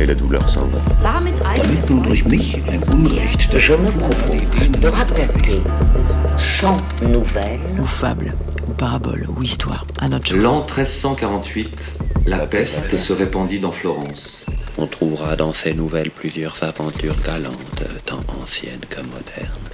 et la douleur s'en va. Damit nun durch mich ein Unrecht Je me propose de raconter sans nouvelles ou fable, ou parabole, ou histoire, à notre. L'an 1348, la peste se répandit dans Florence. On trouvera dans ces nouvelles plusieurs aventures galantes, tant anciennes que modernes.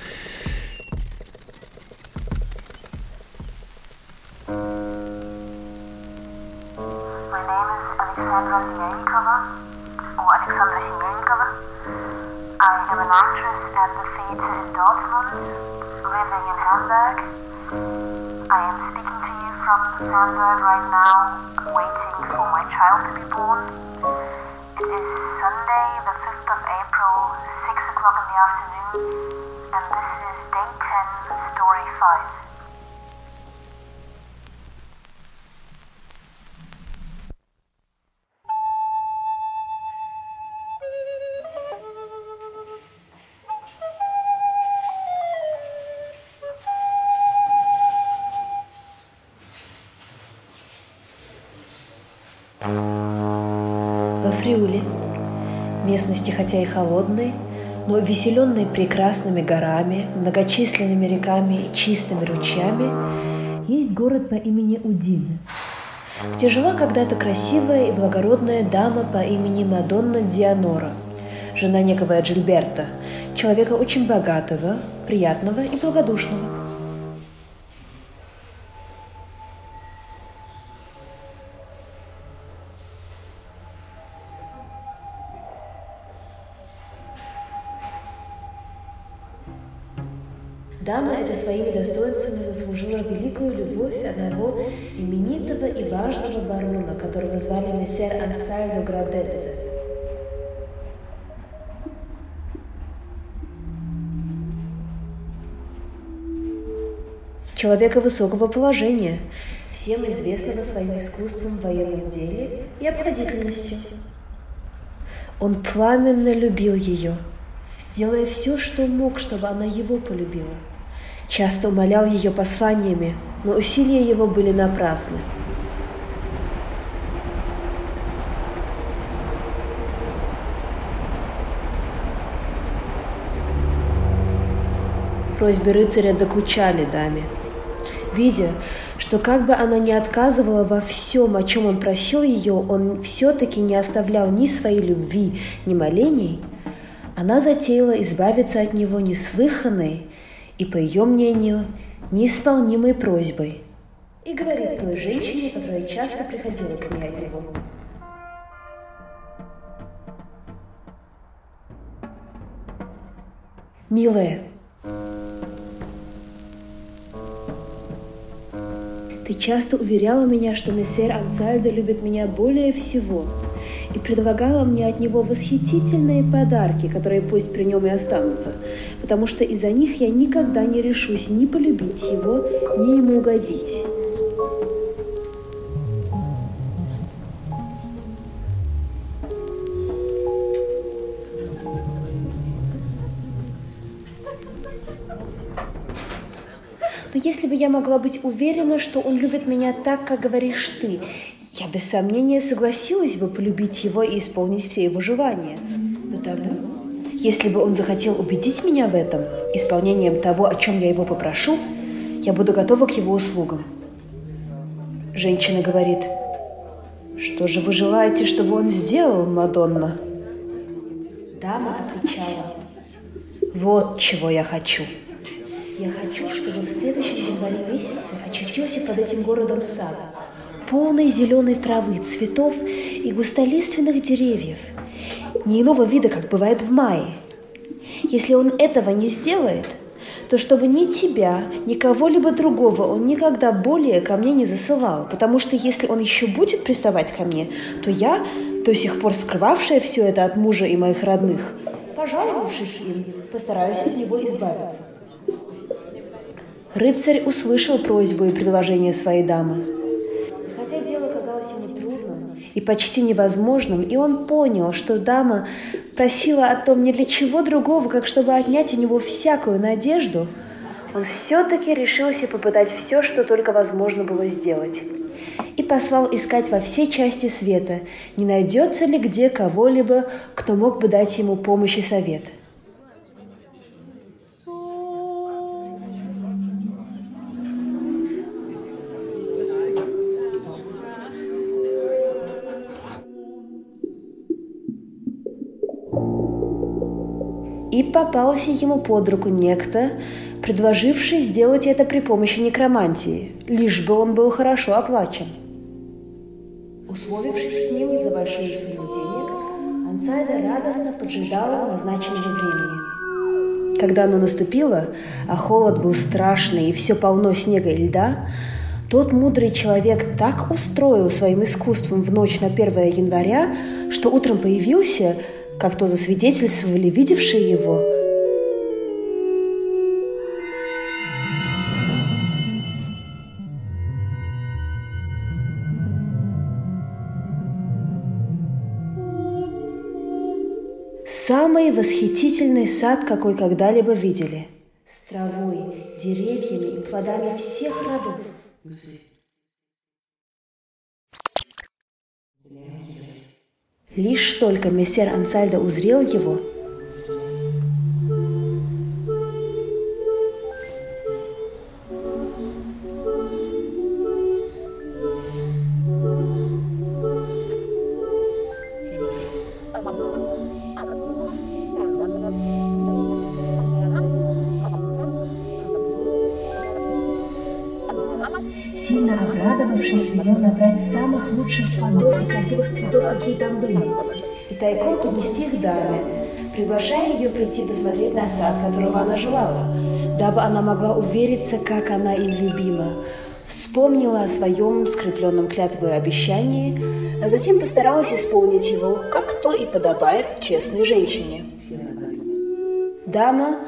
I am speaking to you from Hamburg right now, waiting for my child to be born. It is Sunday, the 5th of April, 6 o'clock in the afternoon, and this is day 10, story 5. Во Фриуле, местности хотя и холодной, но веселенной прекрасными горами, многочисленными реками и чистыми ручьями, есть город по имени Удине, где жила когда-то красивая и благородная дама по имени Мадонна Дианора, жена некого Джильберта, человека очень богатого, приятного и благодушного. Дама эта своими достоинствами заслужила великую любовь одного именитого и важного барона, которого звали мессер Ансальдо Градетте. Человека высокого положения, всем известного своим искусством в военном деле и обходительностью. Он пламенно любил ее, делая все, что мог, чтобы она его полюбила. Часто умолял ее посланиями, но усилия его были напрасны. Просьбы рыцаря докучали даме. Видя, что как бы она ни отказывала во всем, о чем он просил ее, он все-таки не оставлял ни своей любви, ни молений, она затеяла избавиться от него неслыханной и, по ее мнению, неисполнимой просьбой. И говорит той женщине, которая часто приходила к него. Милая, ты часто уверяла меня, что мессер Ансальдо любит меня более всего, и предлагала мне от него восхитительные подарки, которые пусть при нем и останутся, потому что из-за них я никогда не решусь ни полюбить его, ни ему угодить. Но если бы я могла быть уверена, что он любит меня так, как говоришь ты, я без сомнения согласилась бы полюбить его и исполнить все его желания. Но тогда, если бы он захотел убедить меня в этом, исполнением того, о чем я его попрошу, я буду готова к его услугам. Женщина говорит, что же вы желаете, чтобы он сделал, Мадонна? Дама отвечала, вот чего я хочу. Я хочу, чтобы в следующем январе месяце очутился под этим городом сад, полный зеленой травы, цветов и густолиственных деревьев, не иного вида, как бывает в мае. Если он этого не сделает, то чтобы ни тебя, ни кого-либо другого он никогда более ко мне не засылал, потому что если он еще будет приставать ко мне, то я до сих пор скрывавшая все это от мужа и моих родных, пожаловавшись им, постараюсь от него избавиться. Рыцарь услышал просьбу и предложение своей дамы. Хотя дело казалось ему трудным и почти невозможным, и он понял, что дама просила о том не для чего другого, как чтобы отнять у него всякую надежду, он все-таки решился попытать все, что только возможно было сделать. И послал искать во все части света, не найдется ли где кого-либо, кто мог бы дать ему помощь и совет. И попался ему под руку некто, предложивший сделать это при помощи некромантии, лишь бы он был хорошо оплачен. Условившись с ним за большую сумму денег, Ансайда радостно поджидала назначенного времени. Когда оно наступило, а холод был страшный и все полно снега и льда, тот мудрый человек так устроил своим искусством в ночь на 1 января, что утром появился, как то засвидетельствовали видевшие его, Самый восхитительный сад, какой когда-либо видели. С травой, деревьями и плодами всех родов. Лишь только мессер Ансальдо узрел его, сильно обрадовавшись, велел набрать самых лучших плодов и красивых цветов, какие там были, и тайком поднести их даме, приглашая ее прийти посмотреть на сад, которого она желала, дабы она могла увериться, как она им любима, вспомнила о своем скрепленном клятвой обещании, а затем постаралась исполнить его, как то и подобает честной женщине. Дама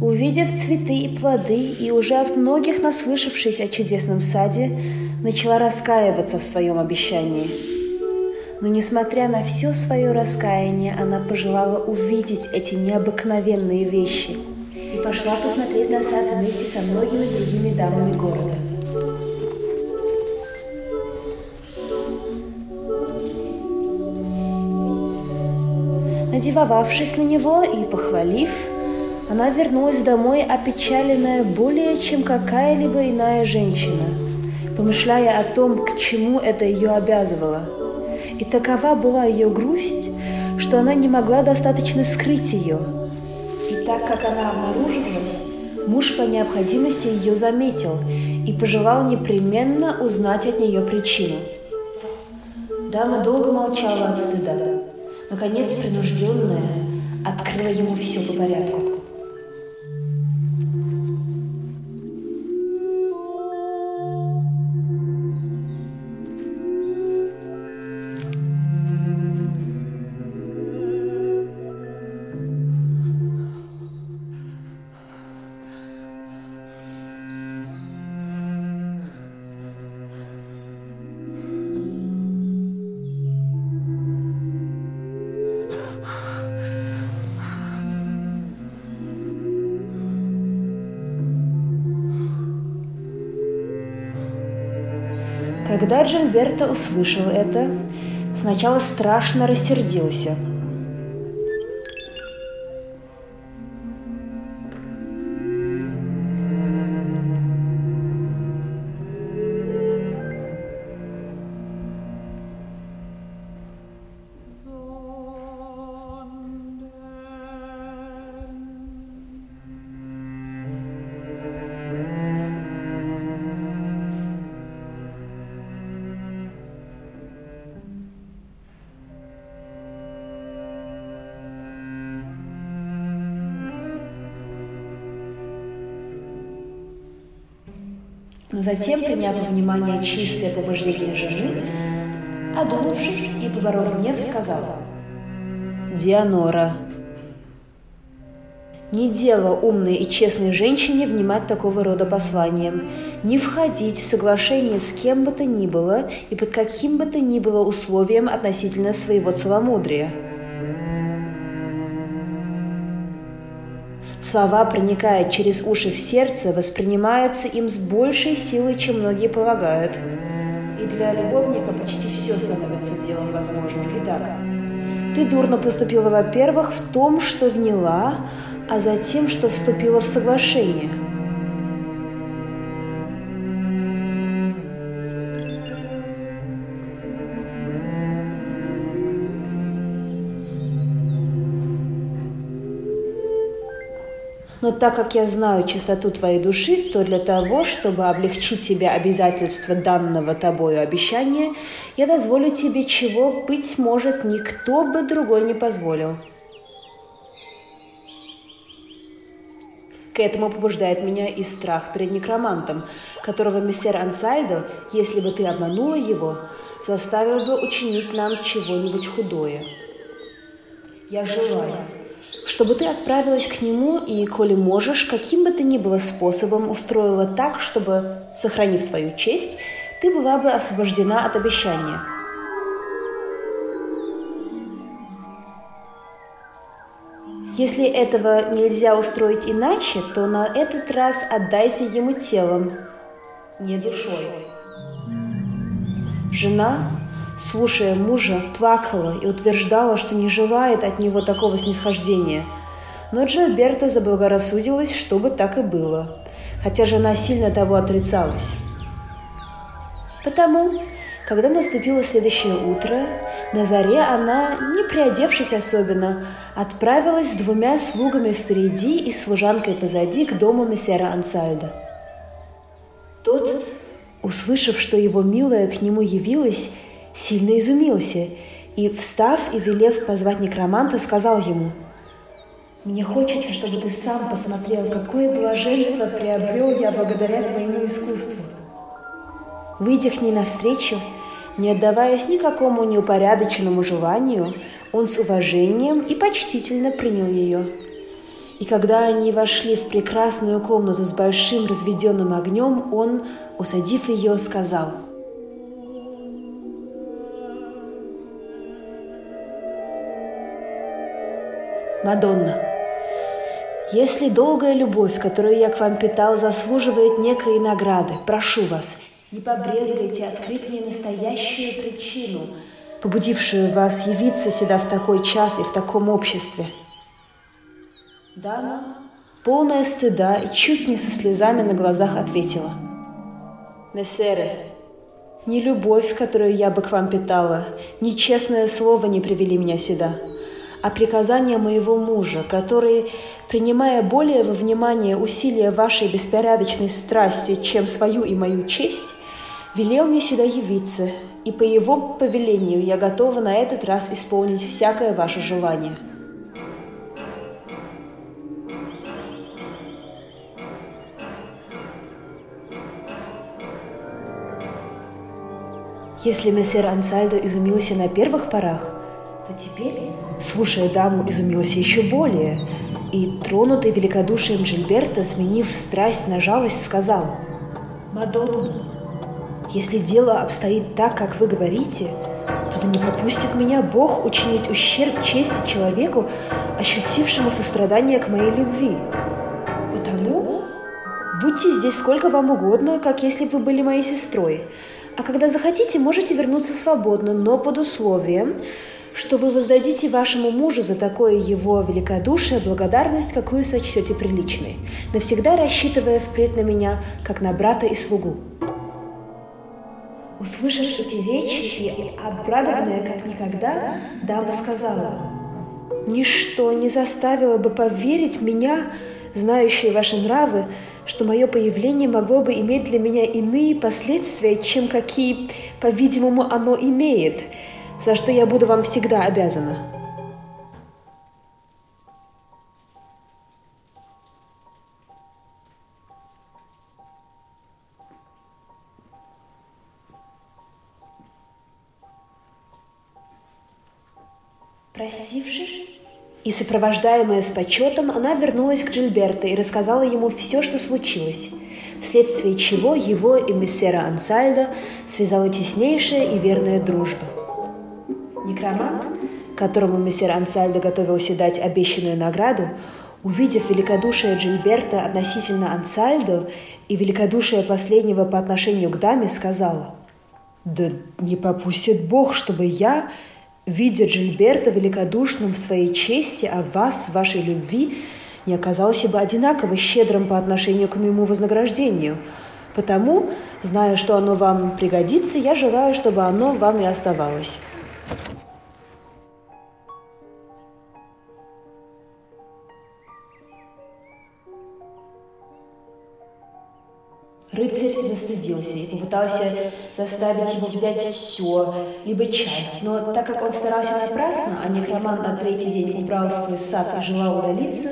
Увидев цветы и плоды и уже от многих наслышавшись о чудесном саде, начала раскаиваться в своем обещании. Но несмотря на все свое раскаяние, она пожелала увидеть эти необыкновенные вещи и пошла посмотреть на сад вместе со многими другими дамами города. Надевавшись на него и похвалив, она вернулась домой опечаленная более, чем какая-либо иная женщина, помышляя о том, к чему это ее обязывало. И такова была ее грусть, что она не могла достаточно скрыть ее. И так как она обнаружилась, муж по необходимости ее заметил и пожелал непременно узнать от нее причину. Дама долго молчала от стыда. Наконец, принужденная, открыла ему все по порядку. Когда Джильберто услышал это, сначала страшно рассердился. Но затем, приняв во внимание чистое побуждение жены, Одумавшись и поборов гнев, сказала. «Дианора, не дело умной и честной женщине внимать такого рода посланиям, не входить в соглашение с кем бы то ни было и под каким бы то ни было условием относительно своего целомудрия. Слова, проникая через уши в сердце, воспринимаются им с большей силой, чем многие полагают. И для любовника почти все становится делом возможным. Итак, ты дурно поступила, во-первых, в том, что вняла, а затем, что вступила в соглашение. Но так как я знаю чистоту твоей души, то для того, чтобы облегчить тебе обязательства данного тобою обещания, я дозволю тебе, чего, быть может, никто бы другой не позволил – К этому побуждает меня и страх перед некромантом, которого мессер Ансайдо, если бы ты обманула его, заставил бы учинить нам чего-нибудь худое. Я желаю, чтобы ты отправилась к нему и, коли можешь, каким бы ты ни было способом устроила так, чтобы, сохранив свою честь, ты была бы освобождена от обещания – Если этого нельзя устроить иначе, то на этот раз отдайся ему телом, не душой. Жена, слушая мужа, плакала и утверждала, что не желает от него такого снисхождения. Но Джильберто заблагорассудилась, чтобы так и было, хотя жена сильно того отрицалась. Потому когда наступило следующее утро, на заре она, не приодевшись особенно, отправилась с двумя слугами впереди и служанкой позади к дому мессера Ансальда. Тот, услышав, что его милая к нему явилась, сильно изумился и, встав и велев позвать некроманта, сказал ему, «Мне хочется, чтобы ты сам посмотрел, какое блаженство приобрел я благодаря твоему искусству». Выйдя к ней навстречу, не отдаваясь никакому неупорядоченному желанию, он с уважением и почтительно принял ее. И когда они вошли в прекрасную комнату с большим разведенным огнем, он, усадив ее, сказал – Мадонна, если долгая любовь, которую я к вам питал, заслуживает некой награды, прошу вас, не побрезгайте открыть мне настоящую причину, побудившую вас явиться сюда в такой час и в таком обществе. Дама, полная стыда и чуть не со слезами на глазах ответила. Мессеры, ни любовь, которую я бы к вам питала, ни честное слово не привели меня сюда, а приказания моего мужа, который, принимая более во внимание усилия вашей беспорядочной страсти, чем свою и мою честь, велел мне сюда явиться, и по его повелению я готова на этот раз исполнить всякое ваше желание». Если мессер Ансальдо изумился на первых порах, то теперь, слушая даму, изумился еще более, и, тронутый великодушием Джильберта, сменив страсть на жалость, сказал «Мадонна, если дело обстоит так, как вы говорите, то да не попустит меня Бог учинить ущерб чести человеку, ощутившему сострадание к моей любви. Потому будьте здесь сколько вам угодно, как если бы вы были моей сестрой. А когда захотите, можете вернуться свободно, но под условием, что вы воздадите вашему мужу за такое его великодушие благодарность, какую сочтете приличной, навсегда рассчитывая впредь на меня, как на брата и слугу. Услышав эти речи обрадованная как никогда, дама сказала, «Ничто не заставило бы поверить меня, знающие ваши нравы, что мое появление могло бы иметь для меня иные последствия, чем какие, по-видимому, оно имеет, за что я буду вам всегда обязана». Простившись и сопровождаемая с почетом, она вернулась к Джильберто и рассказала ему все, что случилось, вследствие чего его и мессера Ансальдо связала теснейшая и верная дружба. Некромант, которому мессер Ансальдо готовился дать обещанную награду, увидев великодушие Джильберта относительно Ансальдо и великодушие последнего по отношению к даме, сказала, «Да не попустит Бог, чтобы я, видя Джильберта великодушным в своей чести, а вас в вашей любви, не оказался бы одинаково щедрым по отношению к моему вознаграждению. Потому, зная, что оно вам пригодится, я желаю, чтобы оно вам и оставалось». Рыцарь застыдился и попытался заставить его взять все, либо часть, но так как он старался напрасно, а некромант на третий день убрал свой сад и желал удалиться,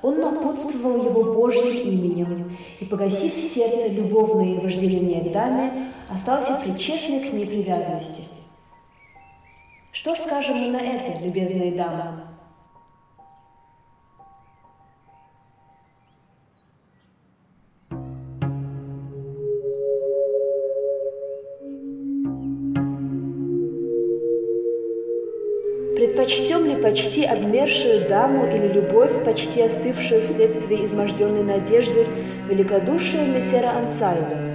он напутствовал его Божьим именем и, погасив в сердце любовные вожделения даме, остался причестный к ней привязанности. Что скажем мы на это, любезные дамы? Предпочтем ли почти обмершую даму или любовь, почти остывшую вследствие изможденной надежды, великодушие мессера Ансальда?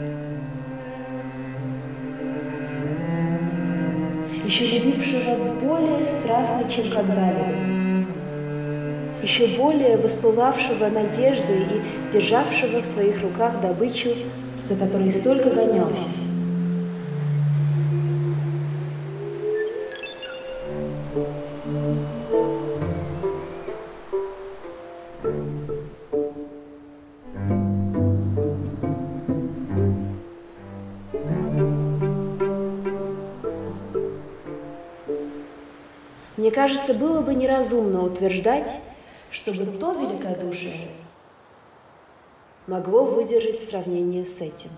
Еще любившего более страстно, чем когда-либо, еще более воспылавшего надеждой и державшего в своих руках добычу, за которой столько гонялся. Кажется, было бы неразумно утверждать, чтобы то великодушие могло выдержать сравнение с этим.